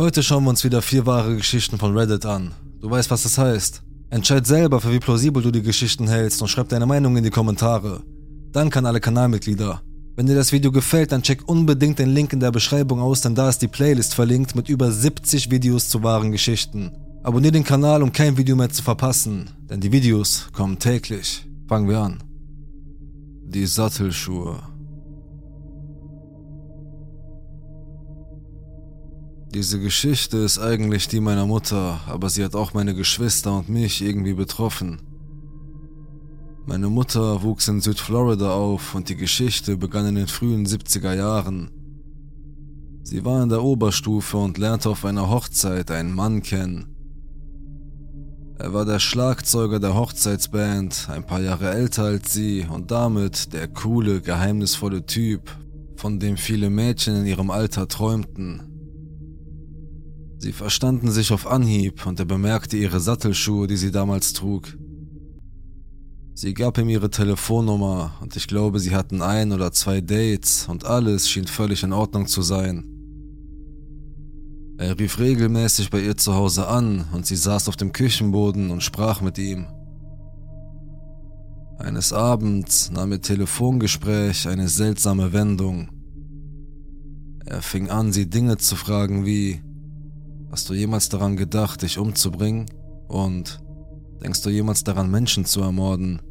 Heute schauen wir uns wieder vier wahre Geschichten von Reddit an. Du weißt, was das heißt. Entscheid selber, für wie plausibel du die Geschichten hältst und schreib deine Meinung in die Kommentare. Danke an alle Kanalmitglieder. Wenn dir das Video gefällt, dann check unbedingt den Link in der Beschreibung aus, denn da ist die Playlist verlinkt mit über 70 Videos zu wahren Geschichten. Abonnier den Kanal, um kein Video mehr zu verpassen, denn die Videos kommen täglich. Fangen wir an. Die Sattelschuhe. Diese Geschichte ist eigentlich die meiner Mutter, aber sie hat auch meine Geschwister und mich irgendwie betroffen. Meine Mutter wuchs in Südflorida auf und die Geschichte begann in den frühen 70er Jahren. Sie war in der Oberstufe und lernte auf einer Hochzeit einen Mann kennen. Er war der Schlagzeuger der Hochzeitsband, ein paar Jahre älter als sie und damit der coole, geheimnisvolle Typ, von dem viele Mädchen in ihrem Alter träumten. Sie verstanden sich auf Anhieb und er bemerkte ihre Sattelschuhe, die sie damals trug. Sie gab ihm ihre Telefonnummer und ich glaube, sie hatten ein oder zwei Dates und alles schien völlig in Ordnung zu sein. Er rief regelmäßig bei ihr zu Hause an und sie saß auf dem Küchenboden und sprach mit ihm. Eines Abends nahm ihr Telefongespräch eine seltsame Wendung. Er fing an, sie Dinge zu fragen wie, Hast du jemals daran gedacht, dich umzubringen? Und denkst du jemals daran, Menschen zu ermorden?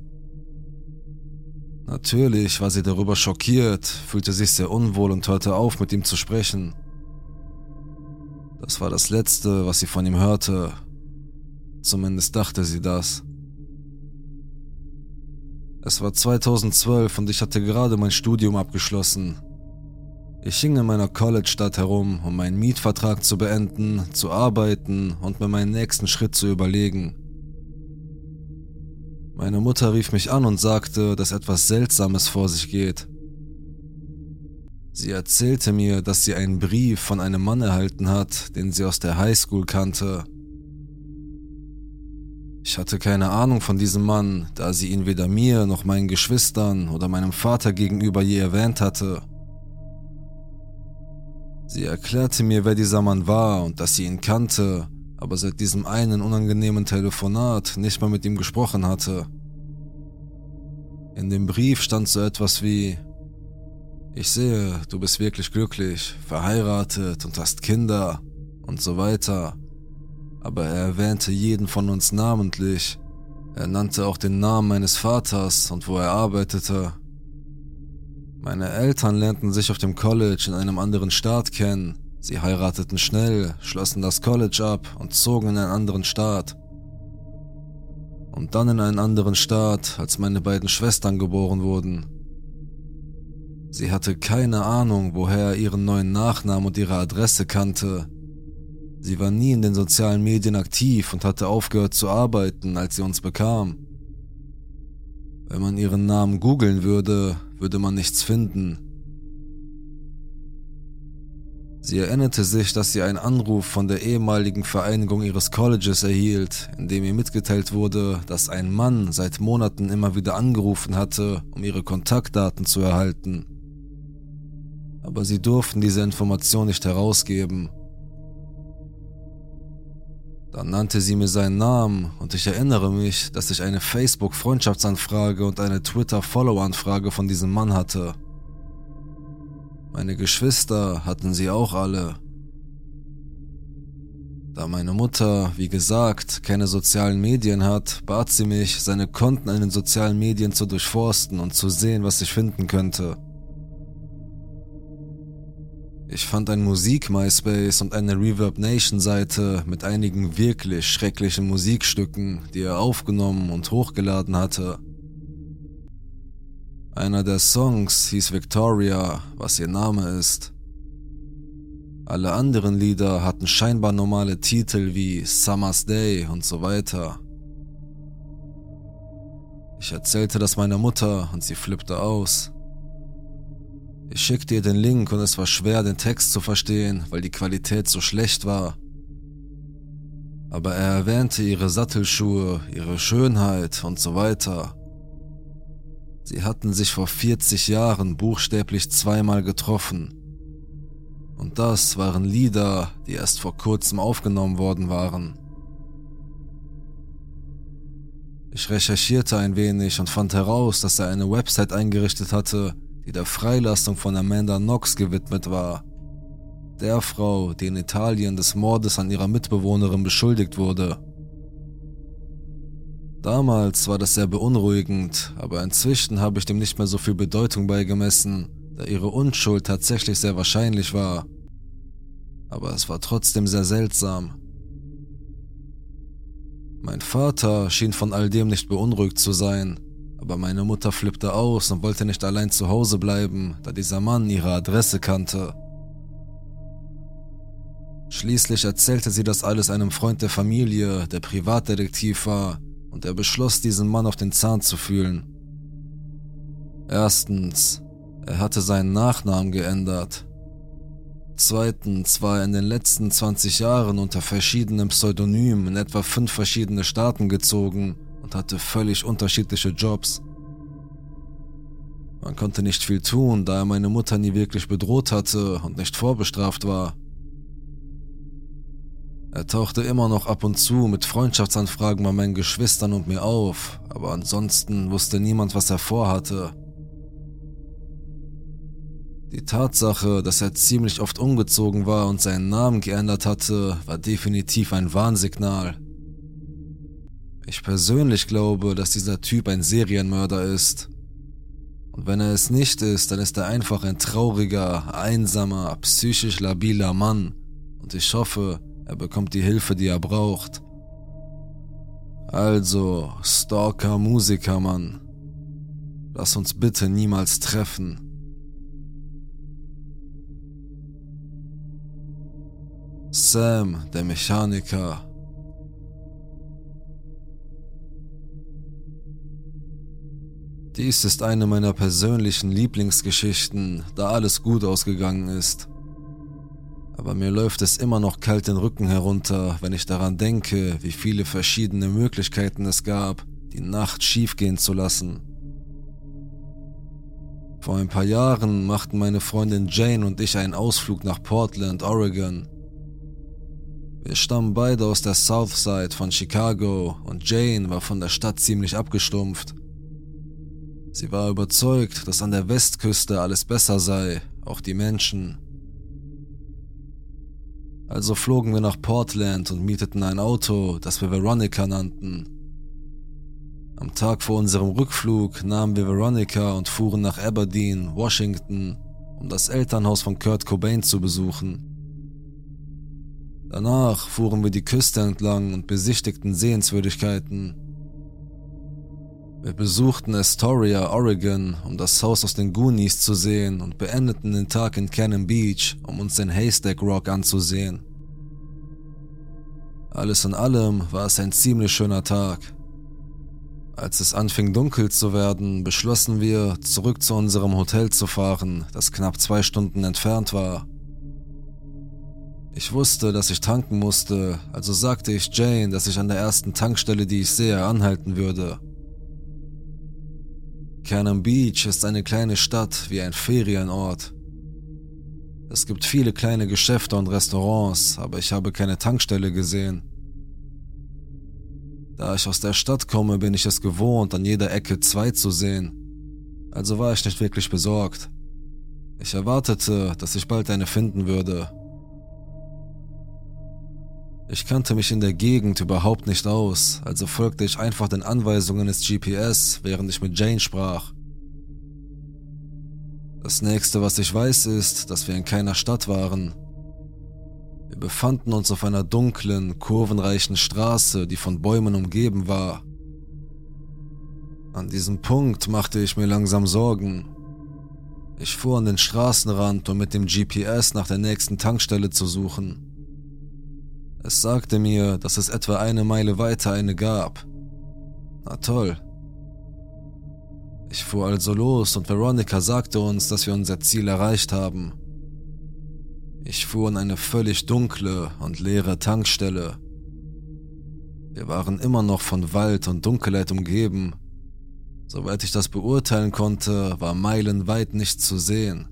Natürlich war sie darüber schockiert, fühlte sich sehr unwohl und hörte auf, mit ihm zu sprechen. Das war das Letzte, was sie von ihm hörte. Zumindest dachte sie das. Es war 2012 und ich hatte gerade mein Studium abgeschlossen. Ich hing in meiner College-Stadt herum, um meinen Mietvertrag zu beenden, zu arbeiten und mir meinen nächsten Schritt zu überlegen. Meine Mutter rief mich an und sagte, dass etwas Seltsames vor sich geht. Sie erzählte mir, dass sie einen Brief von einem Mann erhalten hat, den sie aus der Highschool kannte. Ich hatte keine Ahnung von diesem Mann, da sie ihn weder mir noch meinen Geschwistern oder meinem Vater gegenüber je erwähnt hatte. Sie erklärte mir, wer dieser Mann war und dass sie ihn kannte, aber seit diesem einen unangenehmen Telefonat nicht mehr mit ihm gesprochen hatte. In dem Brief stand so etwas wie Ich sehe, du bist wirklich glücklich, verheiratet und hast Kinder und so weiter. Aber er erwähnte jeden von uns namentlich. Er nannte auch den Namen meines Vaters und wo er arbeitete. Meine Eltern lernten sich auf dem College in einem anderen Staat kennen. Sie heirateten schnell, schlossen das College ab und zogen in einen anderen Staat. Und dann in einen anderen Staat, als meine beiden Schwestern geboren wurden. Sie hatte keine Ahnung, woher er ihren neuen Nachnamen und ihre Adresse kannte. Sie war nie in den sozialen Medien aktiv und hatte aufgehört zu arbeiten, als sie uns bekam. Wenn man ihren Namen googeln würde, würde man nichts finden. Sie erinnerte sich, dass sie einen Anruf von der ehemaligen Vereinigung ihres Colleges erhielt, in dem ihr mitgeteilt wurde, dass ein Mann seit Monaten immer wieder angerufen hatte, um ihre Kontaktdaten zu erhalten. Aber sie durften diese Information nicht herausgeben. Dann nannte sie mir seinen Namen und ich erinnere mich, dass ich eine Facebook-Freundschaftsanfrage und eine Twitter-Follow-Anfrage von diesem Mann hatte. Meine Geschwister hatten sie auch alle. Da meine Mutter, wie gesagt, keine sozialen Medien hat, bat sie mich, seine Konten in den sozialen Medien zu durchforsten und zu sehen, was ich finden könnte. Ich fand ein Musik-MySpace und eine Reverb Nation Seite mit einigen wirklich schrecklichen Musikstücken, die er aufgenommen und hochgeladen hatte. Einer der Songs hieß Victoria, was ihr Name ist. Alle anderen Lieder hatten scheinbar normale Titel wie Summer's Day und so weiter. Ich erzählte das meiner Mutter und sie flippte aus. Ich schickte ihr den Link und es war schwer, den Text zu verstehen, weil die Qualität so schlecht war. Aber er erwähnte ihre Sattelschuhe, ihre Schönheit und so weiter. Sie hatten sich vor 40 Jahren buchstäblich zweimal getroffen. Und das waren Lieder, die erst vor kurzem aufgenommen worden waren. Ich recherchierte ein wenig und fand heraus, dass er eine Website eingerichtet hatte, die der Freilassung von Amanda Knox gewidmet war. Der Frau, die in Italien des Mordes an ihrer Mitbewohnerin beschuldigt wurde. Damals war das sehr beunruhigend, aber inzwischen habe ich dem nicht mehr so viel Bedeutung beigemessen, da ihre Unschuld tatsächlich sehr wahrscheinlich war. Aber es war trotzdem sehr seltsam. Mein Vater schien von all dem nicht beunruhigt zu sein, aber meine Mutter flippte aus und wollte nicht allein zu Hause bleiben, da dieser Mann ihre Adresse kannte. Schließlich erzählte sie das alles einem Freund der Familie, der Privatdetektiv war, und er beschloss, diesen Mann auf den Zahn zu fühlen. Erstens, er hatte seinen Nachnamen geändert. Zweitens war er in den letzten 20 Jahren unter verschiedenen Pseudonymen in etwa fünf verschiedene Staaten gezogen und hatte völlig unterschiedliche Jobs. Man konnte nicht viel tun, da er meine Mutter nie wirklich bedroht hatte und nicht vorbestraft war. Er tauchte immer noch ab und zu mit Freundschaftsanfragen bei meinen Geschwistern und mir auf, aber ansonsten wusste niemand, was er vorhatte. Die Tatsache, dass er ziemlich oft umgezogen war und seinen Namen geändert hatte, war definitiv ein Warnsignal. Ich persönlich glaube, dass dieser Typ ein Serienmörder ist. Und wenn er es nicht ist, dann ist er einfach ein trauriger, einsamer, psychisch labiler Mann. Und ich hoffe, er bekommt die Hilfe, die er braucht. Also, Stalker, Musiker, Mann. Lass uns bitte niemals treffen. Sam, der Mechaniker. Dies ist eine meiner persönlichen Lieblingsgeschichten, da alles gut ausgegangen ist. Aber mir läuft es immer noch kalt den Rücken herunter, wenn ich daran denke, wie viele verschiedene Möglichkeiten es gab, die Nacht schiefgehen zu lassen. Vor ein paar Jahren machten meine Freundin Jane und ich einen Ausflug nach Portland, Oregon. Wir stammen beide aus der Southside von Chicago und Jane war von der Stadt ziemlich abgestumpft. Sie war überzeugt, dass an der Westküste alles besser sei, auch die Menschen. Also flogen wir nach Portland und mieteten ein Auto, das wir Veronica nannten. Am Tag vor unserem Rückflug nahmen wir Veronica und fuhren nach Aberdeen, Washington, um das Elternhaus von Kurt Cobain zu besuchen. Danach fuhren wir die Küste entlang und besichtigten Sehenswürdigkeiten. Wir besuchten Astoria, Oregon, um das Haus aus den Goonies zu sehen und beendeten den Tag in Cannon Beach, um uns den Haystack Rock anzusehen. Alles in allem war es ein ziemlich schöner Tag. Als es anfing dunkel zu werden, beschlossen wir, zurück zu unserem Hotel zu fahren, das knapp zwei Stunden entfernt war. Ich wusste, dass ich tanken musste, also sagte ich Jane, dass ich an der ersten Tankstelle, die ich sehe, anhalten würde. Cannon Beach ist eine kleine Stadt wie ein Ferienort. Es gibt viele kleine Geschäfte und Restaurants, aber ich habe keine Tankstelle gesehen. Da ich aus der Stadt komme, bin ich es gewohnt, an jeder Ecke zwei zu sehen. Also war ich nicht wirklich besorgt. Ich erwartete, dass ich bald eine finden würde, ich kannte mich in der Gegend überhaupt nicht aus, also folgte ich einfach den Anweisungen des GPS, während ich mit Jane sprach. Das nächste, was ich weiß, ist, dass wir in keiner Stadt waren. Wir befanden uns auf einer dunklen, kurvenreichen Straße, die von Bäumen umgeben war. An diesem Punkt machte ich mir langsam Sorgen. Ich fuhr an den Straßenrand, um mit dem GPS nach der nächsten Tankstelle zu suchen. Es sagte mir, dass es etwa eine Meile weiter eine gab. Na toll. Ich fuhr also los und Veronica sagte uns, dass wir unser Ziel erreicht haben. Ich fuhr in eine völlig dunkle und leere Tankstelle. Wir waren immer noch von Wald und Dunkelheit umgeben. Soweit ich das beurteilen konnte, war meilenweit nichts zu sehen.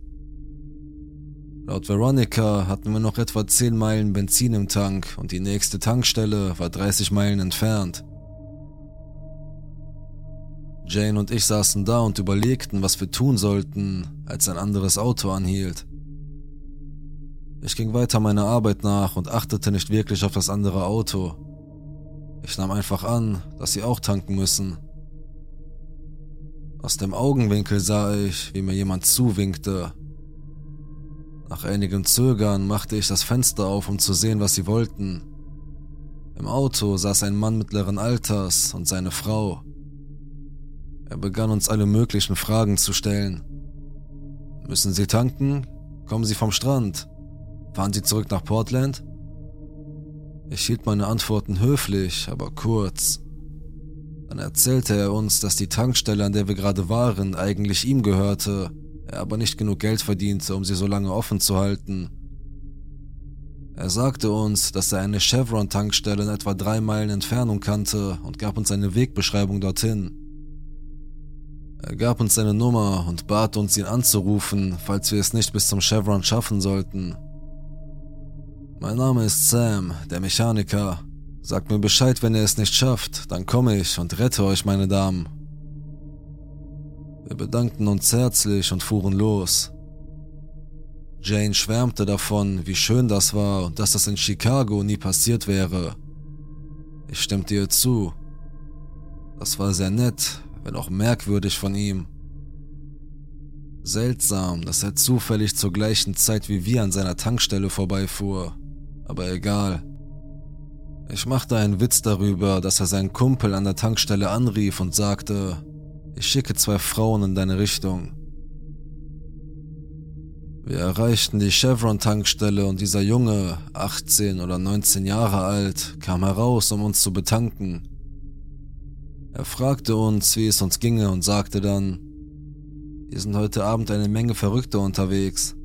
Laut Veronica hatten wir noch etwa 10 Meilen Benzin im Tank und die nächste Tankstelle war 30 Meilen entfernt. Jane und ich saßen da und überlegten, was wir tun sollten, als ein anderes Auto anhielt. Ich ging weiter meiner Arbeit nach und achtete nicht wirklich auf das andere Auto. Ich nahm einfach an, dass sie auch tanken müssen. Aus dem Augenwinkel sah ich, wie mir jemand zuwinkte. Nach einigem Zögern machte ich das Fenster auf, um zu sehen, was sie wollten. Im Auto saß ein Mann mittleren Alters und seine Frau. Er begann uns alle möglichen Fragen zu stellen. Müssen Sie tanken? Kommen Sie vom Strand? Fahren Sie zurück nach Portland? Ich hielt meine Antworten höflich, aber kurz. Dann erzählte er uns, dass die Tankstelle, an der wir gerade waren, eigentlich ihm gehörte, er aber nicht genug Geld verdiente, um sie so lange offen zu halten. Er sagte uns, dass er eine Chevron-Tankstelle in etwa drei Meilen Entfernung kannte und gab uns eine Wegbeschreibung dorthin. Er gab uns seine Nummer und bat uns, ihn anzurufen, falls wir es nicht bis zum Chevron schaffen sollten. Mein Name ist Sam, der Mechaniker. Sagt mir Bescheid, wenn er es nicht schafft, dann komme ich und rette euch, meine Damen. Wir bedankten uns herzlich und fuhren los. Jane schwärmte davon, wie schön das war und dass das in Chicago nie passiert wäre. Ich stimmte ihr zu. Das war sehr nett, wenn auch merkwürdig von ihm. Seltsam, dass er zufällig zur gleichen Zeit wie wir an seiner Tankstelle vorbeifuhr, aber egal. Ich machte einen Witz darüber, dass er seinen Kumpel an der Tankstelle anrief und sagte, ich schicke zwei Frauen in deine Richtung. Wir erreichten die Chevron-Tankstelle und dieser Junge, 18 oder 19 Jahre alt, kam heraus, um uns zu betanken. Er fragte uns, wie es uns ginge und sagte dann, hier sind heute Abend eine Menge Verrückte unterwegs.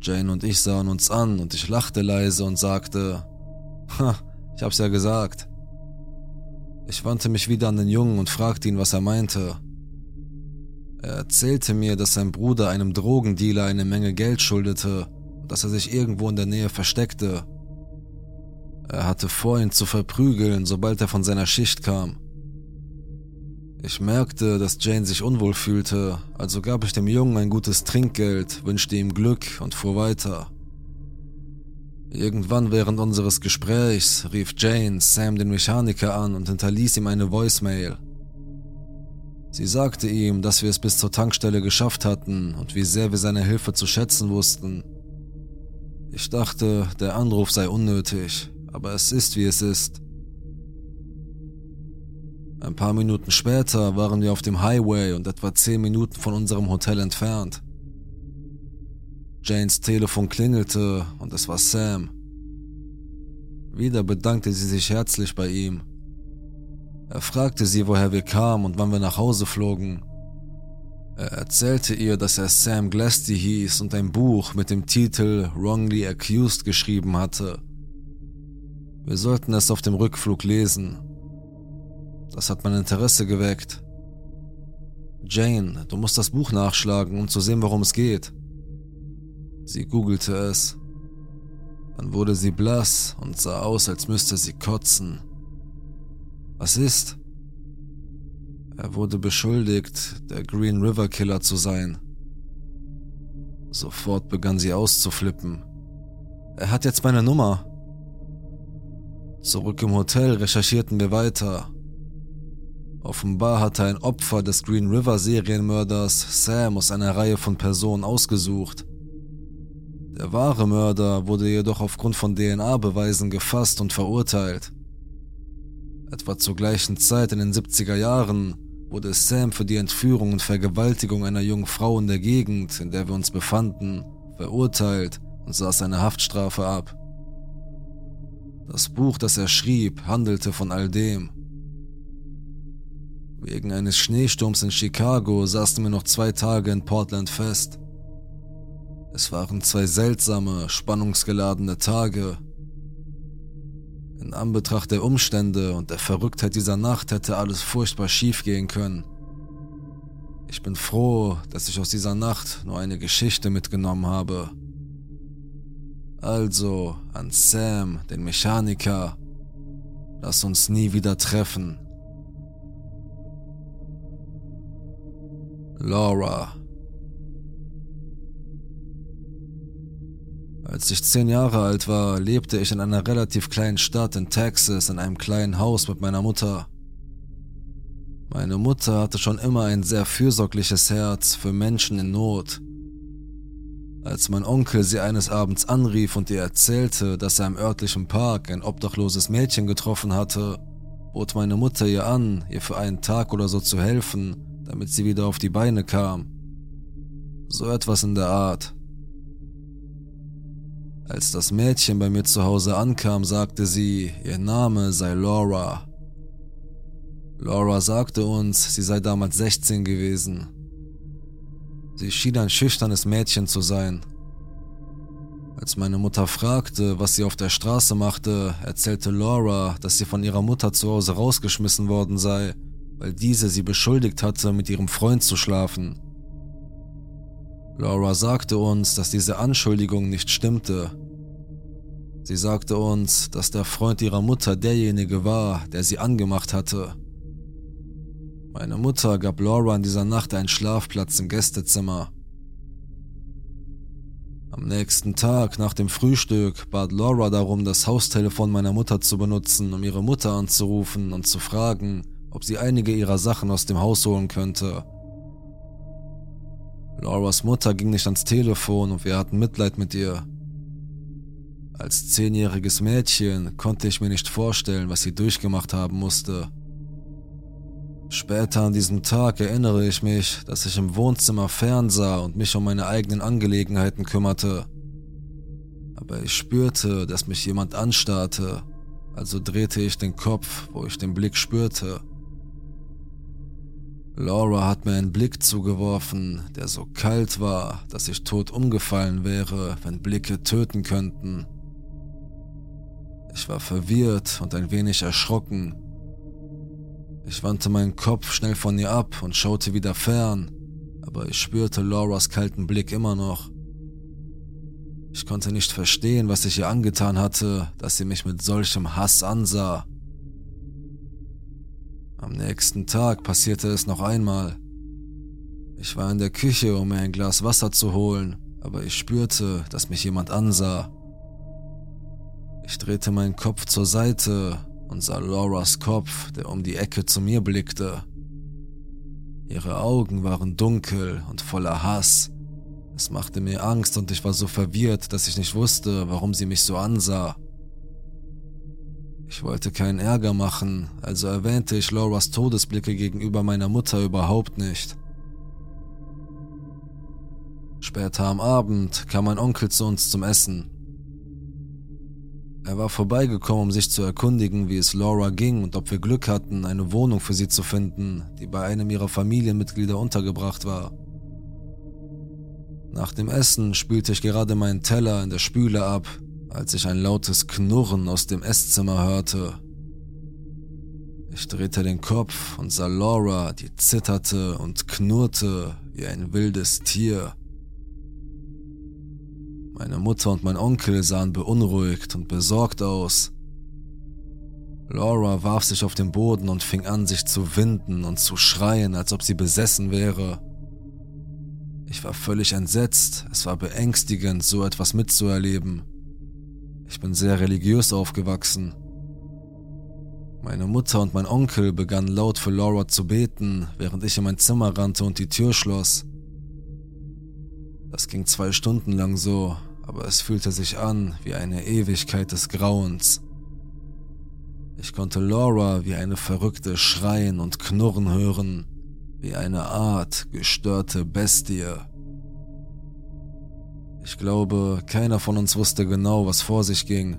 Jane und ich sahen uns an und ich lachte leise und sagte, ha, ich hab's ja gesagt. Ich wandte mich wieder an den Jungen und fragte ihn, was er meinte. Er erzählte mir, dass sein Bruder einem Drogendealer eine Menge Geld schuldete und dass er sich irgendwo in der Nähe versteckte. Er hatte vor, ihn zu verprügeln, sobald er von seiner Schicht kam. Ich merkte, dass Jane sich unwohl fühlte, also gab ich dem Jungen ein gutes Trinkgeld, wünschte ihm Glück und fuhr weiter. Irgendwann während unseres Gesprächs rief Jane Sam den Mechaniker an und hinterließ ihm eine Voicemail. Sie sagte ihm, dass wir es bis zur Tankstelle geschafft hatten und wie sehr wir seine Hilfe zu schätzen wussten. Ich dachte, der Anruf sei unnötig, aber es ist wie es ist. Ein paar Minuten später waren wir auf dem Highway und etwa zehn Minuten von unserem Hotel entfernt. Janes Telefon klingelte und es war Sam. Wieder bedankte sie sich herzlich bei ihm. Er fragte sie, woher wir kamen und wann wir nach Hause flogen. Er erzählte ihr, dass er Sam Glasty hieß und ein Buch mit dem Titel Wrongly Accused geschrieben hatte. Wir sollten es auf dem Rückflug lesen. Das hat mein Interesse geweckt. Jane, du musst das Buch nachschlagen, um zu sehen, worum es geht. Sie googelte es. Dann wurde sie blass und sah aus, als müsste sie kotzen. Was ist? Er wurde beschuldigt, der Green River Killer zu sein. Sofort begann sie auszuflippen. Er hat jetzt meine Nummer. Zurück im Hotel recherchierten wir weiter. Offenbar hatte ein Opfer des Green River Serienmörders Sam aus einer Reihe von Personen ausgesucht. Der wahre Mörder wurde jedoch aufgrund von DNA-Beweisen gefasst und verurteilt. Etwa zur gleichen Zeit in den 70er Jahren wurde Sam für die Entführung und Vergewaltigung einer jungen Frau in der Gegend, in der wir uns befanden, verurteilt und saß eine Haftstrafe ab. Das Buch, das er schrieb, handelte von all dem. Wegen eines Schneesturms in Chicago saßen wir noch zwei Tage in Portland fest. Es waren zwei seltsame, spannungsgeladene Tage. In Anbetracht der Umstände und der Verrücktheit dieser Nacht hätte alles furchtbar schief gehen können. Ich bin froh, dass ich aus dieser Nacht nur eine Geschichte mitgenommen habe. Also an Sam, den Mechaniker. Lass uns nie wieder treffen. Laura. Als ich zehn Jahre alt war, lebte ich in einer relativ kleinen Stadt in Texas in einem kleinen Haus mit meiner Mutter. Meine Mutter hatte schon immer ein sehr fürsorgliches Herz für Menschen in Not. Als mein Onkel sie eines Abends anrief und ihr erzählte, dass er im örtlichen Park ein obdachloses Mädchen getroffen hatte, bot meine Mutter ihr an, ihr für einen Tag oder so zu helfen, damit sie wieder auf die Beine kam. So etwas in der Art. Als das Mädchen bei mir zu Hause ankam, sagte sie, ihr Name sei Laura. Laura sagte uns, sie sei damals 16 gewesen. Sie schien ein schüchternes Mädchen zu sein. Als meine Mutter fragte, was sie auf der Straße machte, erzählte Laura, dass sie von ihrer Mutter zu Hause rausgeschmissen worden sei weil diese sie beschuldigt hatte, mit ihrem Freund zu schlafen. Laura sagte uns, dass diese Anschuldigung nicht stimmte. Sie sagte uns, dass der Freund ihrer Mutter derjenige war, der sie angemacht hatte. Meine Mutter gab Laura in dieser Nacht einen Schlafplatz im Gästezimmer. Am nächsten Tag nach dem Frühstück bat Laura darum, das Haustelefon meiner Mutter zu benutzen, um ihre Mutter anzurufen und zu fragen, ob sie einige ihrer Sachen aus dem Haus holen könnte. Lauras Mutter ging nicht ans Telefon und wir hatten Mitleid mit ihr. Als zehnjähriges Mädchen konnte ich mir nicht vorstellen, was sie durchgemacht haben musste. Später an diesem Tag erinnere ich mich, dass ich im Wohnzimmer fernsah und mich um meine eigenen Angelegenheiten kümmerte. Aber ich spürte, dass mich jemand anstarrte, also drehte ich den Kopf, wo ich den Blick spürte. Laura hat mir einen Blick zugeworfen, der so kalt war, dass ich tot umgefallen wäre, wenn Blicke töten könnten. Ich war verwirrt und ein wenig erschrocken. Ich wandte meinen Kopf schnell von ihr ab und schaute wieder fern, aber ich spürte Lauras kalten Blick immer noch. Ich konnte nicht verstehen, was ich ihr angetan hatte, dass sie mich mit solchem Hass ansah. Am nächsten Tag passierte es noch einmal. Ich war in der Küche, um mir ein Glas Wasser zu holen, aber ich spürte, dass mich jemand ansah. Ich drehte meinen Kopf zur Seite und sah Lauras Kopf, der um die Ecke zu mir blickte. Ihre Augen waren dunkel und voller Hass. Es machte mir Angst und ich war so verwirrt, dass ich nicht wusste, warum sie mich so ansah. Ich wollte keinen Ärger machen, also erwähnte ich Lauras Todesblicke gegenüber meiner Mutter überhaupt nicht. Später am Abend kam mein Onkel zu uns zum Essen. Er war vorbeigekommen, um sich zu erkundigen, wie es Laura ging und ob wir Glück hatten, eine Wohnung für sie zu finden, die bei einem ihrer Familienmitglieder untergebracht war. Nach dem Essen spülte ich gerade meinen Teller in der Spüle ab, als ich ein lautes Knurren aus dem Esszimmer hörte. Ich drehte den Kopf und sah Laura, die zitterte und knurrte wie ein wildes Tier. Meine Mutter und mein Onkel sahen beunruhigt und besorgt aus. Laura warf sich auf den Boden und fing an, sich zu winden und zu schreien, als ob sie besessen wäre. Ich war völlig entsetzt, es war beängstigend, so etwas mitzuerleben. Ich bin sehr religiös aufgewachsen. Meine Mutter und mein Onkel begannen laut für Laura zu beten, während ich in mein Zimmer rannte und die Tür schloss. Das ging zwei Stunden lang so, aber es fühlte sich an wie eine Ewigkeit des Grauens. Ich konnte Laura wie eine Verrückte schreien und knurren hören, wie eine Art gestörte Bestie. Ich glaube, keiner von uns wusste genau, was vor sich ging.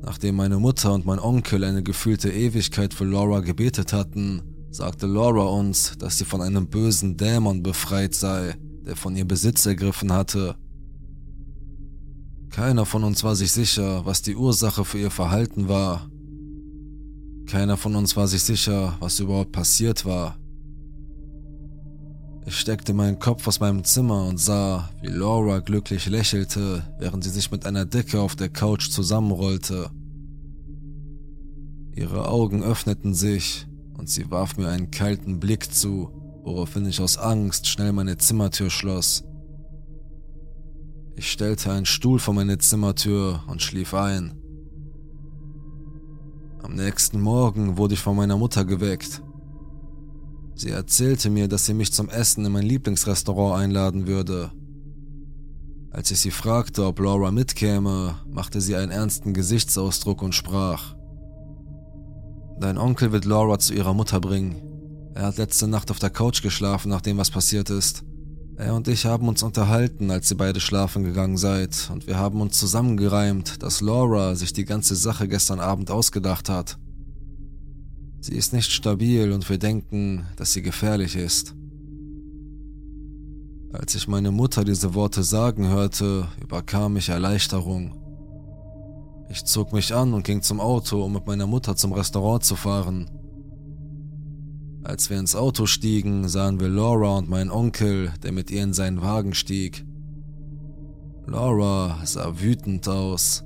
Nachdem meine Mutter und mein Onkel eine gefühlte Ewigkeit für Laura gebetet hatten, sagte Laura uns, dass sie von einem bösen Dämon befreit sei, der von ihr Besitz ergriffen hatte. Keiner von uns war sich sicher, was die Ursache für ihr Verhalten war. Keiner von uns war sich sicher, was überhaupt passiert war. Ich steckte meinen Kopf aus meinem Zimmer und sah, wie Laura glücklich lächelte, während sie sich mit einer Decke auf der Couch zusammenrollte. Ihre Augen öffneten sich und sie warf mir einen kalten Blick zu, woraufhin ich aus Angst schnell meine Zimmertür schloss. Ich stellte einen Stuhl vor meine Zimmertür und schlief ein. Am nächsten Morgen wurde ich von meiner Mutter geweckt. Sie erzählte mir, dass sie mich zum Essen in mein Lieblingsrestaurant einladen würde. Als ich sie fragte, ob Laura mitkäme, machte sie einen ernsten Gesichtsausdruck und sprach. Dein Onkel wird Laura zu ihrer Mutter bringen. Er hat letzte Nacht auf der Couch geschlafen, nachdem was passiert ist. Er und ich haben uns unterhalten, als ihr beide schlafen gegangen seid, und wir haben uns zusammengereimt, dass Laura sich die ganze Sache gestern Abend ausgedacht hat. Sie ist nicht stabil und wir denken, dass sie gefährlich ist. Als ich meine Mutter diese Worte sagen hörte, überkam mich Erleichterung. Ich zog mich an und ging zum Auto, um mit meiner Mutter zum Restaurant zu fahren. Als wir ins Auto stiegen, sahen wir Laura und meinen Onkel, der mit ihr in seinen Wagen stieg. Laura sah wütend aus.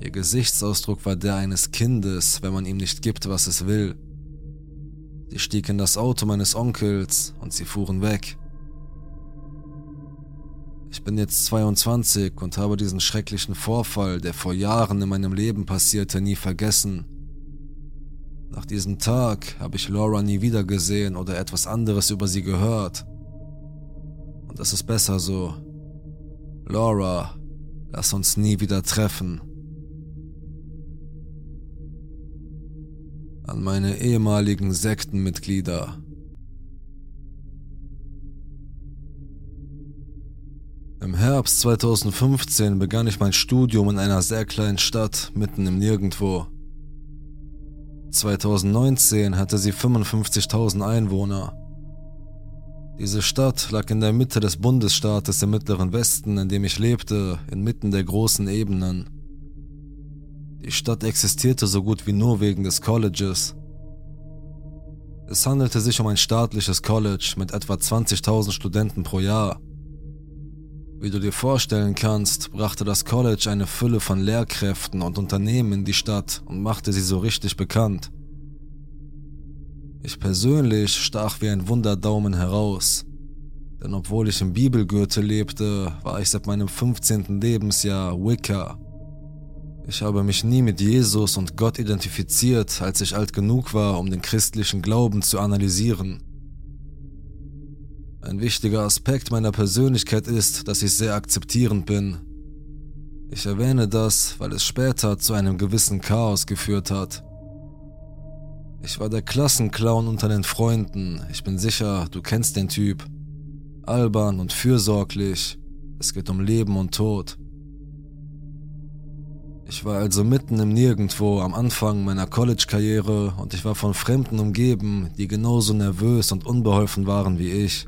Ihr Gesichtsausdruck war der eines Kindes, wenn man ihm nicht gibt, was es will. Sie stieg in das Auto meines Onkels und sie fuhren weg. Ich bin jetzt 22 und habe diesen schrecklichen Vorfall, der vor Jahren in meinem Leben passierte, nie vergessen. Nach diesem Tag habe ich Laura nie wieder gesehen oder etwas anderes über sie gehört. Und das ist besser so. Laura, lass uns nie wieder treffen. an meine ehemaligen Sektenmitglieder. Im Herbst 2015 begann ich mein Studium in einer sehr kleinen Stadt mitten im Nirgendwo. 2019 hatte sie 55.000 Einwohner. Diese Stadt lag in der Mitte des Bundesstaates im mittleren Westen, in dem ich lebte, inmitten der großen Ebenen. Die Stadt existierte so gut wie nur wegen des Colleges. Es handelte sich um ein staatliches College mit etwa 20.000 Studenten pro Jahr. Wie du dir vorstellen kannst, brachte das College eine Fülle von Lehrkräften und Unternehmen in die Stadt und machte sie so richtig bekannt. Ich persönlich stach wie ein Wunderdaumen heraus, denn obwohl ich im Bibelgürtel lebte, war ich seit meinem 15. Lebensjahr Wicca ich habe mich nie mit Jesus und Gott identifiziert, als ich alt genug war, um den christlichen Glauben zu analysieren. Ein wichtiger Aspekt meiner Persönlichkeit ist, dass ich sehr akzeptierend bin. Ich erwähne das, weil es später zu einem gewissen Chaos geführt hat. Ich war der Klassenclown unter den Freunden. Ich bin sicher, du kennst den Typ. Albern und fürsorglich. Es geht um Leben und Tod. Ich war also mitten im Nirgendwo am Anfang meiner College-Karriere und ich war von Fremden umgeben, die genauso nervös und unbeholfen waren wie ich.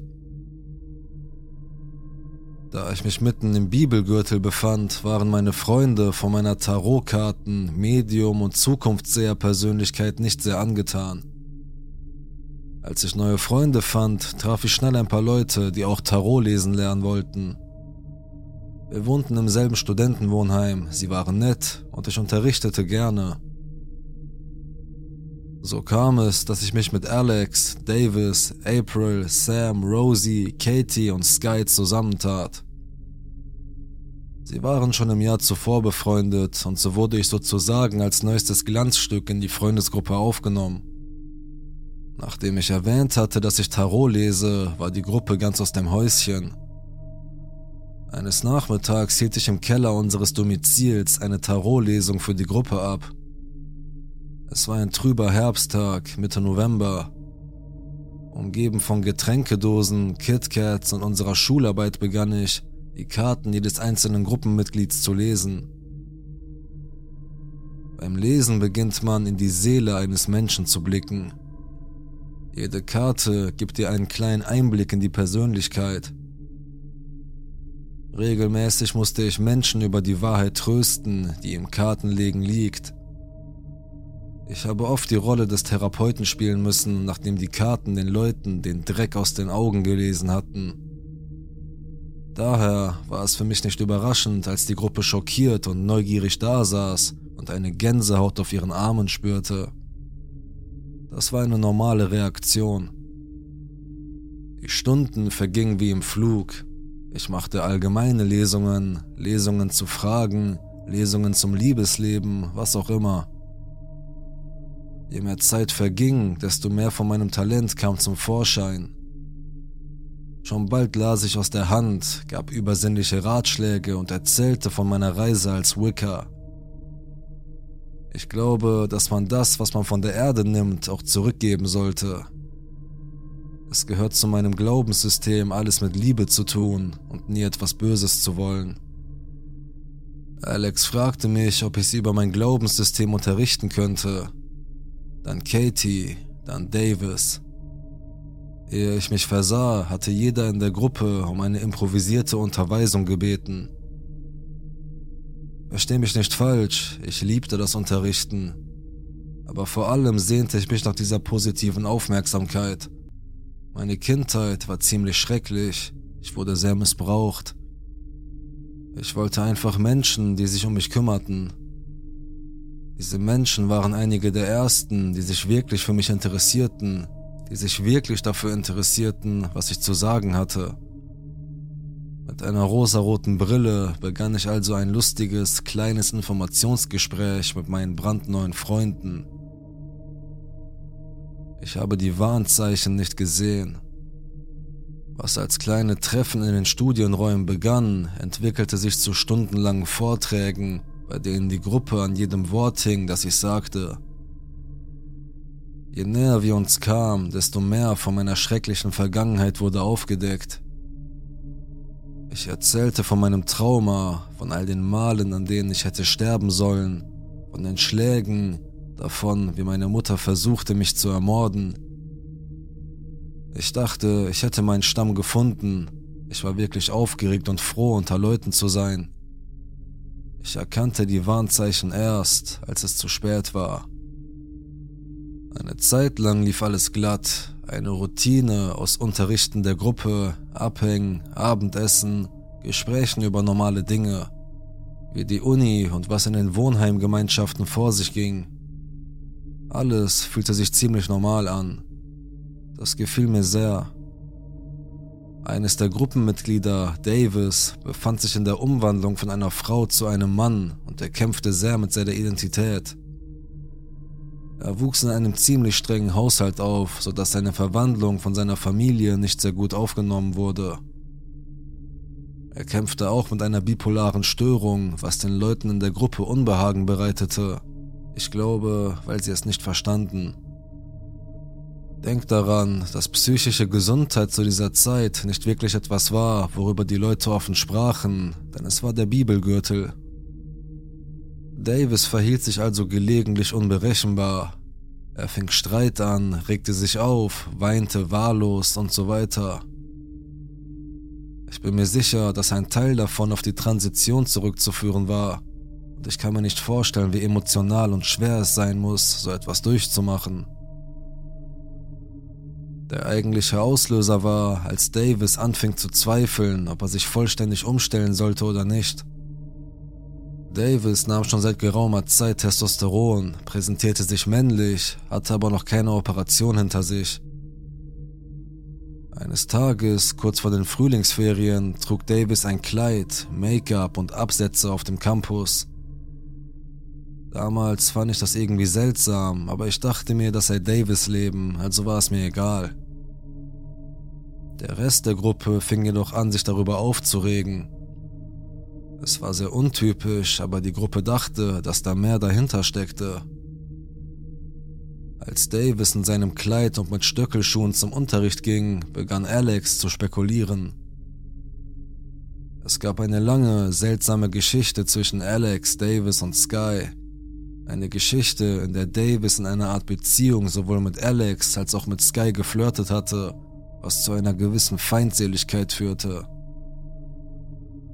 Da ich mich mitten im Bibelgürtel befand, waren meine Freunde von meiner Tarotkarten, Medium und Zukunftsseher-Persönlichkeit nicht sehr angetan. Als ich neue Freunde fand, traf ich schnell ein paar Leute, die auch Tarot lesen lernen wollten. Wir wohnten im selben Studentenwohnheim, sie waren nett und ich unterrichtete gerne. So kam es, dass ich mich mit Alex, Davis, April, Sam, Rosie, Katie und Sky zusammentat. Sie waren schon im Jahr zuvor befreundet und so wurde ich sozusagen als neuestes Glanzstück in die Freundesgruppe aufgenommen. Nachdem ich erwähnt hatte, dass ich Tarot lese, war die Gruppe ganz aus dem Häuschen. Eines Nachmittags hielt ich im Keller unseres Domizils eine Tarotlesung für die Gruppe ab. Es war ein trüber Herbsttag, Mitte November. Umgeben von Getränkedosen, KitKats und unserer Schularbeit begann ich, die Karten jedes einzelnen Gruppenmitglieds zu lesen. Beim Lesen beginnt man in die Seele eines Menschen zu blicken. Jede Karte gibt dir einen kleinen Einblick in die Persönlichkeit. Regelmäßig musste ich Menschen über die Wahrheit trösten, die im Kartenlegen liegt. Ich habe oft die Rolle des Therapeuten spielen müssen, nachdem die Karten den Leuten den Dreck aus den Augen gelesen hatten. Daher war es für mich nicht überraschend, als die Gruppe schockiert und neugierig dasaß und eine Gänsehaut auf ihren Armen spürte. Das war eine normale Reaktion. Die Stunden vergingen wie im Flug. Ich machte allgemeine Lesungen, Lesungen zu Fragen, Lesungen zum Liebesleben, was auch immer. Je mehr Zeit verging, desto mehr von meinem Talent kam zum Vorschein. Schon bald las ich aus der Hand, gab übersinnliche Ratschläge und erzählte von meiner Reise als Wicca. Ich glaube, dass man das, was man von der Erde nimmt, auch zurückgeben sollte. Es gehört zu meinem Glaubenssystem, alles mit Liebe zu tun und nie etwas Böses zu wollen. Alex fragte mich, ob ich sie über mein Glaubenssystem unterrichten könnte. Dann Katie, dann Davis. Ehe ich mich versah, hatte jeder in der Gruppe um eine improvisierte Unterweisung gebeten. Versteh mich nicht falsch, ich liebte das Unterrichten. Aber vor allem sehnte ich mich nach dieser positiven Aufmerksamkeit. Meine Kindheit war ziemlich schrecklich, ich wurde sehr missbraucht. Ich wollte einfach Menschen, die sich um mich kümmerten. Diese Menschen waren einige der ersten, die sich wirklich für mich interessierten, die sich wirklich dafür interessierten, was ich zu sagen hatte. Mit einer rosaroten Brille begann ich also ein lustiges, kleines Informationsgespräch mit meinen brandneuen Freunden. Ich habe die Warnzeichen nicht gesehen. Was als kleine Treffen in den Studienräumen begann, entwickelte sich zu stundenlangen Vorträgen, bei denen die Gruppe an jedem Wort hing, das ich sagte. Je näher wir uns kamen, desto mehr von meiner schrecklichen Vergangenheit wurde aufgedeckt. Ich erzählte von meinem Trauma, von all den Malen, an denen ich hätte sterben sollen, von den Schlägen, davon, wie meine Mutter versuchte, mich zu ermorden, ich dachte, ich hätte meinen Stamm gefunden. Ich war wirklich aufgeregt und froh, unter Leuten zu sein. Ich erkannte die Warnzeichen erst, als es zu spät war. Eine Zeit lang lief alles glatt, eine Routine aus Unterrichten der Gruppe, Abhängen, Abendessen, Gesprächen über normale Dinge, wie die Uni und was in den Wohnheimgemeinschaften vor sich ging. Alles fühlte sich ziemlich normal an. Das gefiel mir sehr. Eines der Gruppenmitglieder, Davis, befand sich in der Umwandlung von einer Frau zu einem Mann und er kämpfte sehr mit seiner Identität. Er wuchs in einem ziemlich strengen Haushalt auf, sodass seine Verwandlung von seiner Familie nicht sehr gut aufgenommen wurde. Er kämpfte auch mit einer bipolaren Störung, was den Leuten in der Gruppe Unbehagen bereitete. Ich glaube, weil sie es nicht verstanden. Denk daran, dass psychische Gesundheit zu dieser Zeit nicht wirklich etwas war, worüber die Leute offen sprachen, denn es war der Bibelgürtel. Davis verhielt sich also gelegentlich unberechenbar. Er fing Streit an, regte sich auf, weinte wahllos und so weiter. Ich bin mir sicher, dass ein Teil davon auf die Transition zurückzuführen war, und ich kann mir nicht vorstellen, wie emotional und schwer es sein muss, so etwas durchzumachen. Der eigentliche Auslöser war, als Davis anfing zu zweifeln, ob er sich vollständig umstellen sollte oder nicht. Davis nahm schon seit geraumer Zeit Testosteron, präsentierte sich männlich, hatte aber noch keine Operation hinter sich. Eines Tages, kurz vor den Frühlingsferien, trug Davis ein Kleid, Make-up und Absätze auf dem Campus. Damals fand ich das irgendwie seltsam, aber ich dachte mir, das sei Davis Leben, also war es mir egal. Der Rest der Gruppe fing jedoch an, sich darüber aufzuregen. Es war sehr untypisch, aber die Gruppe dachte, dass da mehr dahinter steckte. Als Davis in seinem Kleid und mit Stöckelschuhen zum Unterricht ging, begann Alex zu spekulieren. Es gab eine lange, seltsame Geschichte zwischen Alex, Davis und Sky. Eine Geschichte, in der Davis in einer Art Beziehung sowohl mit Alex als auch mit Sky geflirtet hatte, was zu einer gewissen Feindseligkeit führte.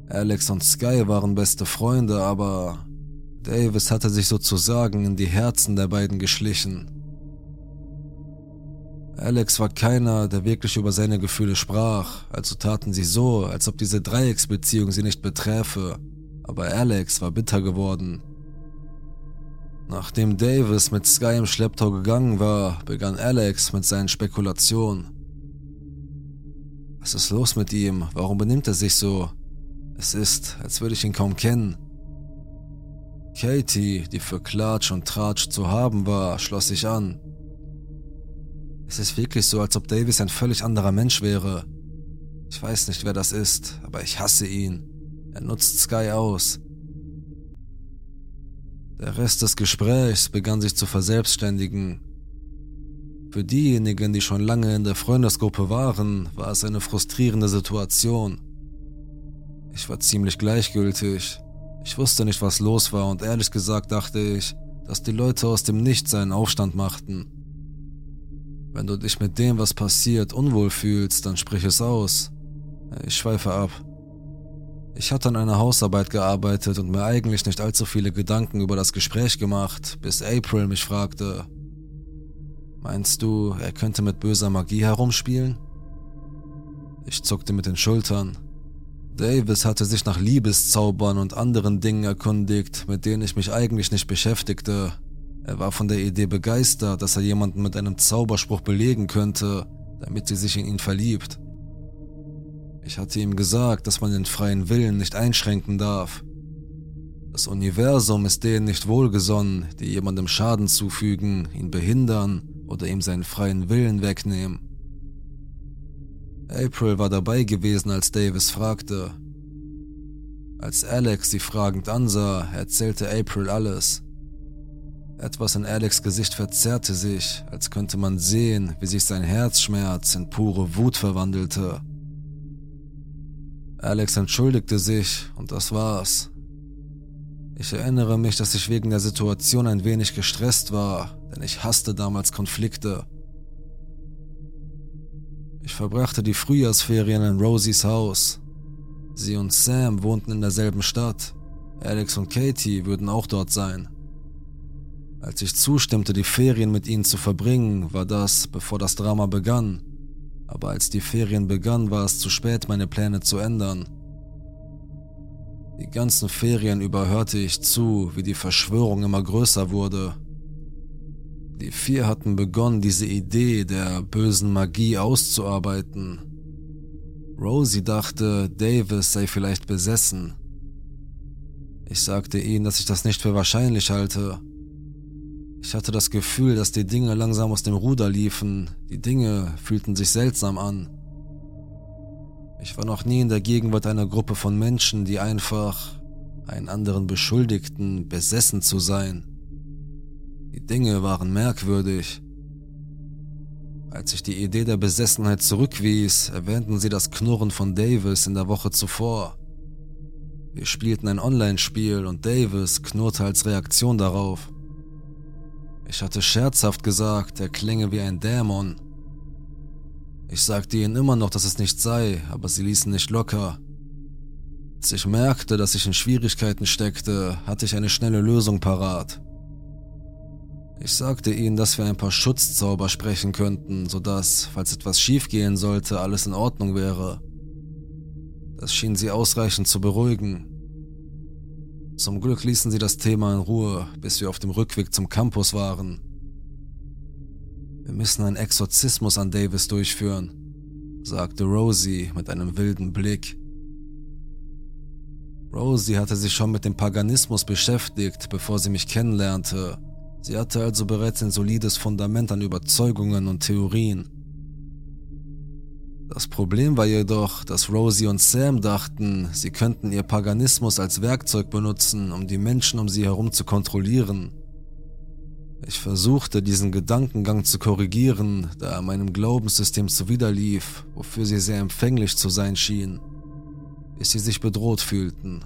Alex und Sky waren beste Freunde, aber Davis hatte sich sozusagen in die Herzen der beiden geschlichen. Alex war keiner, der wirklich über seine Gefühle sprach, also taten sie so, als ob diese Dreiecksbeziehung sie nicht beträfe, aber Alex war bitter geworden. Nachdem Davis mit Sky im Schlepptau gegangen war, begann Alex mit seinen Spekulationen. Was ist los mit ihm? Warum benimmt er sich so? Es ist, als würde ich ihn kaum kennen. Katie, die für Klatsch und Tratsch zu haben war, schloss sich an. Es ist wirklich so, als ob Davis ein völlig anderer Mensch wäre. Ich weiß nicht, wer das ist, aber ich hasse ihn. Er nutzt Sky aus. Der Rest des Gesprächs begann sich zu verselbstständigen. Für diejenigen, die schon lange in der Freundesgruppe waren, war es eine frustrierende Situation. Ich war ziemlich gleichgültig. Ich wusste nicht, was los war und ehrlich gesagt dachte ich, dass die Leute aus dem Nichts einen Aufstand machten. Wenn du dich mit dem, was passiert, unwohl fühlst, dann sprich es aus. Ich schweife ab. Ich hatte an einer Hausarbeit gearbeitet und mir eigentlich nicht allzu viele Gedanken über das Gespräch gemacht, bis April mich fragte, Meinst du, er könnte mit böser Magie herumspielen? Ich zuckte mit den Schultern. Davis hatte sich nach Liebeszaubern und anderen Dingen erkundigt, mit denen ich mich eigentlich nicht beschäftigte, er war von der Idee begeistert, dass er jemanden mit einem Zauberspruch belegen könnte, damit sie sich in ihn verliebt. Ich hatte ihm gesagt, dass man den freien Willen nicht einschränken darf. Das Universum ist denen nicht wohlgesonnen, die jemandem Schaden zufügen, ihn behindern oder ihm seinen freien Willen wegnehmen. April war dabei gewesen, als Davis fragte. Als Alex sie fragend ansah, erzählte April alles. Etwas in Alex Gesicht verzerrte sich, als könnte man sehen, wie sich sein Herzschmerz in pure Wut verwandelte. Alex entschuldigte sich und das war's. Ich erinnere mich, dass ich wegen der Situation ein wenig gestresst war, denn ich hasste damals Konflikte. Ich verbrachte die Frühjahrsferien in Rosies Haus. Sie und Sam wohnten in derselben Stadt. Alex und Katie würden auch dort sein. Als ich zustimmte, die Ferien mit ihnen zu verbringen, war das, bevor das Drama begann. Aber als die Ferien begannen, war es zu spät, meine Pläne zu ändern. Die ganzen Ferien über hörte ich zu, wie die Verschwörung immer größer wurde. Die vier hatten begonnen, diese Idee der bösen Magie auszuarbeiten. Rosie dachte, Davis sei vielleicht besessen. Ich sagte ihnen, dass ich das nicht für wahrscheinlich halte ich hatte das Gefühl, dass die Dinge langsam aus dem Ruder liefen. Die Dinge fühlten sich seltsam an. Ich war noch nie in der Gegenwart einer Gruppe von Menschen, die einfach einen anderen beschuldigten, besessen zu sein. Die Dinge waren merkwürdig. Als ich die Idee der Besessenheit zurückwies, erwähnten sie das Knurren von Davis in der Woche zuvor. Wir spielten ein Online-Spiel und Davis knurrte als Reaktion darauf. Ich hatte scherzhaft gesagt, er klinge wie ein Dämon. Ich sagte ihnen immer noch, dass es nicht sei, aber sie ließen nicht locker. Als ich merkte, dass ich in Schwierigkeiten steckte, hatte ich eine schnelle Lösung parat. Ich sagte ihnen, dass wir ein paar Schutzzauber sprechen könnten, sodass, falls etwas schiefgehen sollte, alles in Ordnung wäre. Das schien sie ausreichend zu beruhigen. Zum Glück ließen sie das Thema in Ruhe, bis wir auf dem Rückweg zum Campus waren. Wir müssen einen Exorzismus an Davis durchführen, sagte Rosie mit einem wilden Blick. Rosie hatte sich schon mit dem Paganismus beschäftigt, bevor sie mich kennenlernte. Sie hatte also bereits ein solides Fundament an Überzeugungen und Theorien. Das Problem war jedoch, dass Rosie und Sam dachten, sie könnten ihr Paganismus als Werkzeug benutzen, um die Menschen um sie herum zu kontrollieren. Ich versuchte, diesen Gedankengang zu korrigieren, da er meinem Glaubenssystem zuwiderlief, wofür sie sehr empfänglich zu sein schienen, bis sie sich bedroht fühlten.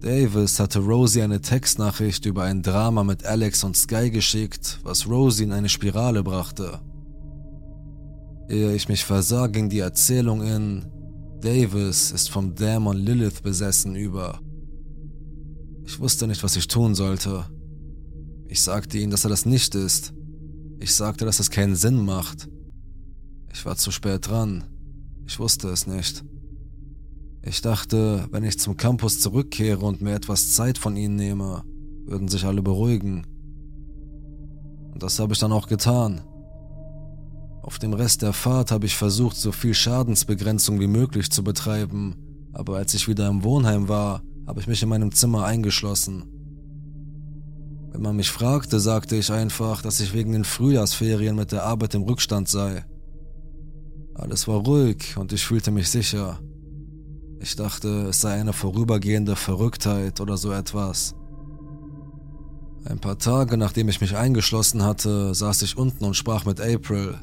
Davis hatte Rosie eine Textnachricht über ein Drama mit Alex und Sky geschickt, was Rosie in eine Spirale brachte. Ehe ich mich versah, ging die Erzählung in Davis ist vom Dämon Lilith besessen über. Ich wusste nicht, was ich tun sollte. Ich sagte ihm, dass er das nicht ist. Ich sagte, dass es keinen Sinn macht. Ich war zu spät dran. Ich wusste es nicht. Ich dachte, wenn ich zum Campus zurückkehre und mir etwas Zeit von ihnen nehme, würden sich alle beruhigen. Und das habe ich dann auch getan. Auf dem Rest der Fahrt habe ich versucht, so viel Schadensbegrenzung wie möglich zu betreiben, aber als ich wieder im Wohnheim war, habe ich mich in meinem Zimmer eingeschlossen. Wenn man mich fragte, sagte ich einfach, dass ich wegen den Frühjahrsferien mit der Arbeit im Rückstand sei. Alles war ruhig und ich fühlte mich sicher. Ich dachte, es sei eine vorübergehende Verrücktheit oder so etwas. Ein paar Tage nachdem ich mich eingeschlossen hatte, saß ich unten und sprach mit April.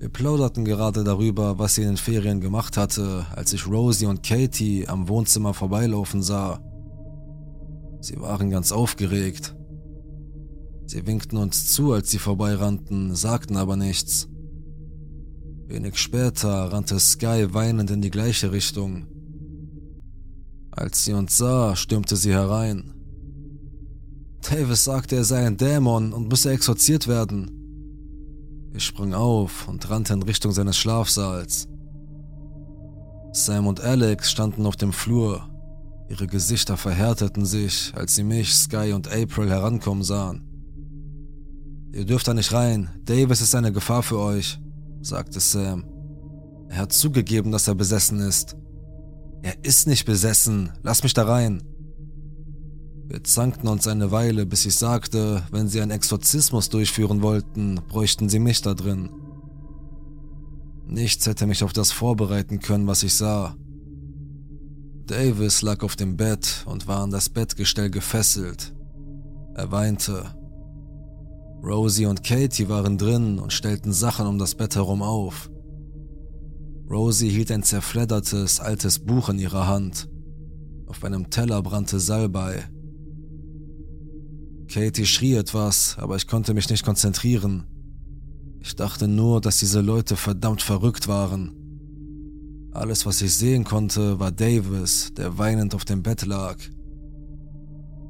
Wir plauderten gerade darüber, was sie in den Ferien gemacht hatte, als ich Rosie und Katie am Wohnzimmer vorbeilaufen sah. Sie waren ganz aufgeregt. Sie winkten uns zu, als sie vorbeirannten, sagten aber nichts. Wenig später rannte Sky weinend in die gleiche Richtung. Als sie uns sah, stürmte sie herein. Davis sagte, er sei ein Dämon und müsse exorziert werden. Ich sprang auf und rannte in Richtung seines Schlafsaals. Sam und Alex standen auf dem Flur. Ihre Gesichter verhärteten sich, als sie mich, Sky und April herankommen sahen. Ihr dürft da nicht rein. Davis ist eine Gefahr für euch sagte Sam. Er hat zugegeben, dass er besessen ist. Er ist nicht besessen. Lass mich da rein. Wir zankten uns eine Weile, bis ich sagte, wenn sie einen Exorzismus durchführen wollten, bräuchten sie mich da drin. Nichts hätte mich auf das vorbereiten können, was ich sah. Davis lag auf dem Bett und war an das Bettgestell gefesselt. Er weinte. Rosie und Katie waren drin und stellten Sachen um das Bett herum auf. Rosie hielt ein zerfleddertes, altes Buch in ihrer Hand. Auf einem Teller brannte Salbei. Katie schrie etwas, aber ich konnte mich nicht konzentrieren. Ich dachte nur, dass diese Leute verdammt verrückt waren. Alles, was ich sehen konnte, war Davis, der weinend auf dem Bett lag.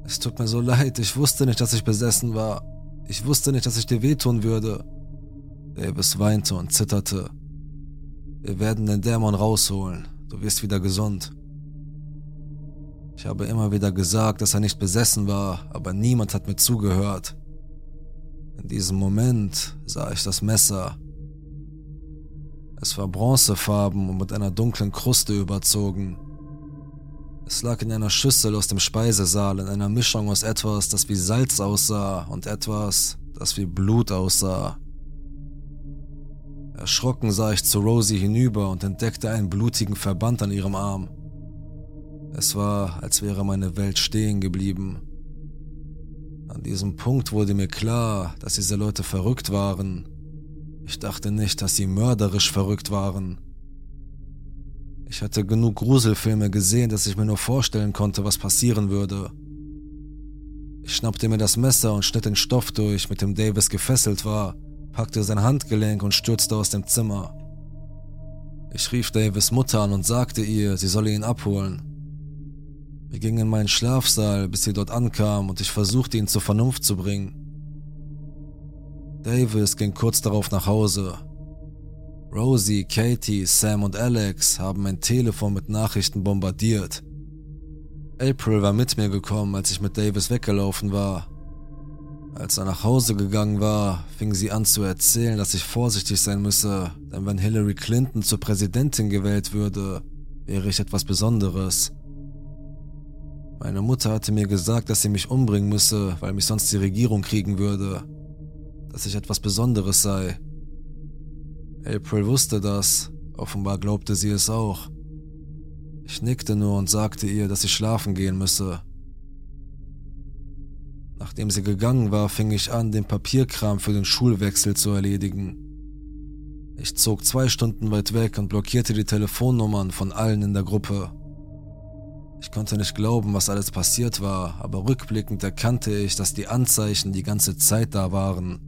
Es tut mir so leid, ich wusste nicht, dass ich besessen war. Ich wusste nicht, dass ich dir wehtun würde. Davis weinte und zitterte. Wir werden den Dämon rausholen. Du wirst wieder gesund. Ich habe immer wieder gesagt, dass er nicht besessen war, aber niemand hat mir zugehört. In diesem Moment sah ich das Messer. Es war bronzefarben und mit einer dunklen Kruste überzogen. Es lag in einer Schüssel aus dem Speisesaal in einer Mischung aus etwas, das wie Salz aussah und etwas, das wie Blut aussah. Erschrocken sah ich zu Rosie hinüber und entdeckte einen blutigen Verband an ihrem Arm. Es war, als wäre meine Welt stehen geblieben. An diesem Punkt wurde mir klar, dass diese Leute verrückt waren. Ich dachte nicht, dass sie mörderisch verrückt waren. Ich hatte genug Gruselfilme gesehen, dass ich mir nur vorstellen konnte, was passieren würde. Ich schnappte mir das Messer und schnitt den Stoff durch, mit dem Davis gefesselt war, packte sein Handgelenk und stürzte aus dem Zimmer. Ich rief Davis Mutter an und sagte ihr, sie solle ihn abholen. Wir gingen in meinen Schlafsaal, bis sie dort ankam und ich versuchte ihn zur Vernunft zu bringen. Davis ging kurz darauf nach Hause, Rosie, Katie, Sam und Alex haben mein Telefon mit Nachrichten bombardiert. April war mit mir gekommen, als ich mit Davis weggelaufen war. Als er nach Hause gegangen war, fing sie an zu erzählen, dass ich vorsichtig sein müsse, denn wenn Hillary Clinton zur Präsidentin gewählt würde, wäre ich etwas Besonderes. Meine Mutter hatte mir gesagt, dass sie mich umbringen müsse, weil mich sonst die Regierung kriegen würde. Dass ich etwas Besonderes sei. April wusste das, offenbar glaubte sie es auch. Ich nickte nur und sagte ihr, dass ich schlafen gehen müsse. Nachdem sie gegangen war, fing ich an, den Papierkram für den Schulwechsel zu erledigen. Ich zog zwei Stunden weit weg und blockierte die Telefonnummern von allen in der Gruppe. Ich konnte nicht glauben, was alles passiert war, aber rückblickend erkannte ich, dass die Anzeichen die ganze Zeit da waren.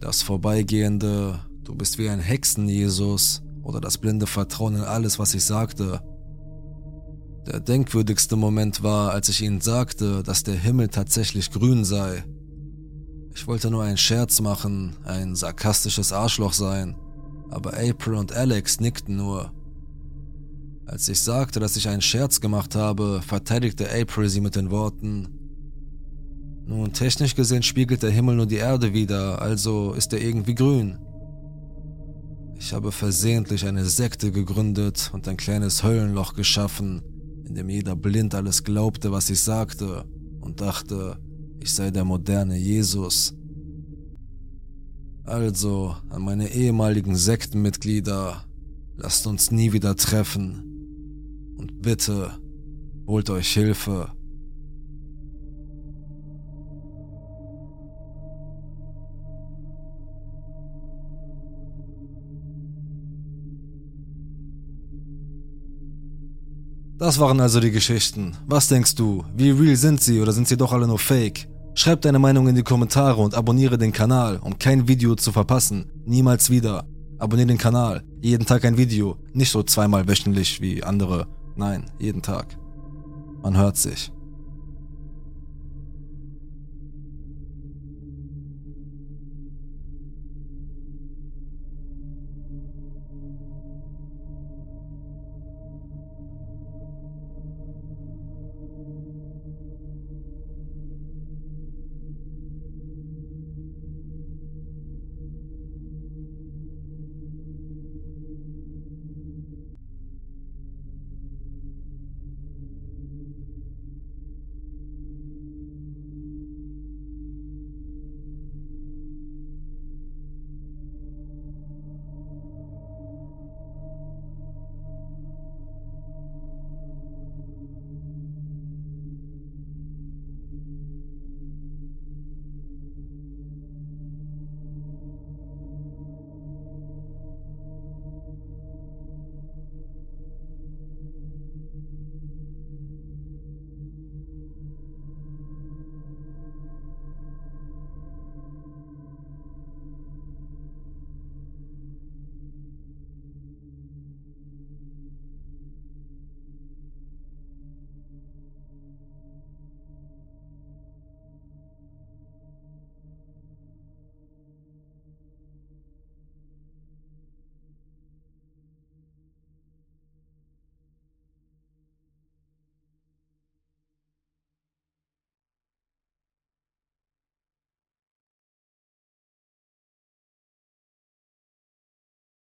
Das Vorbeigehende, Du bist wie ein Hexen, Jesus, oder das blinde Vertrauen in alles, was ich sagte. Der denkwürdigste Moment war, als ich ihnen sagte, dass der Himmel tatsächlich grün sei. Ich wollte nur einen Scherz machen, ein sarkastisches Arschloch sein, aber April und Alex nickten nur. Als ich sagte, dass ich einen Scherz gemacht habe, verteidigte April sie mit den Worten, nun, technisch gesehen spiegelt der Himmel nur die Erde wider, also ist er irgendwie grün. Ich habe versehentlich eine Sekte gegründet und ein kleines Höllenloch geschaffen, in dem jeder blind alles glaubte, was ich sagte, und dachte, ich sei der moderne Jesus. Also, an meine ehemaligen Sektenmitglieder, lasst uns nie wieder treffen. Und bitte, holt euch Hilfe. Das waren also die Geschichten. Was denkst du? Wie real sind sie oder sind sie doch alle nur fake? Schreib deine Meinung in die Kommentare und abonniere den Kanal, um kein Video zu verpassen. Niemals wieder. Abonniere den Kanal. Jeden Tag ein Video. Nicht so zweimal wöchentlich wie andere. Nein, jeden Tag. Man hört sich.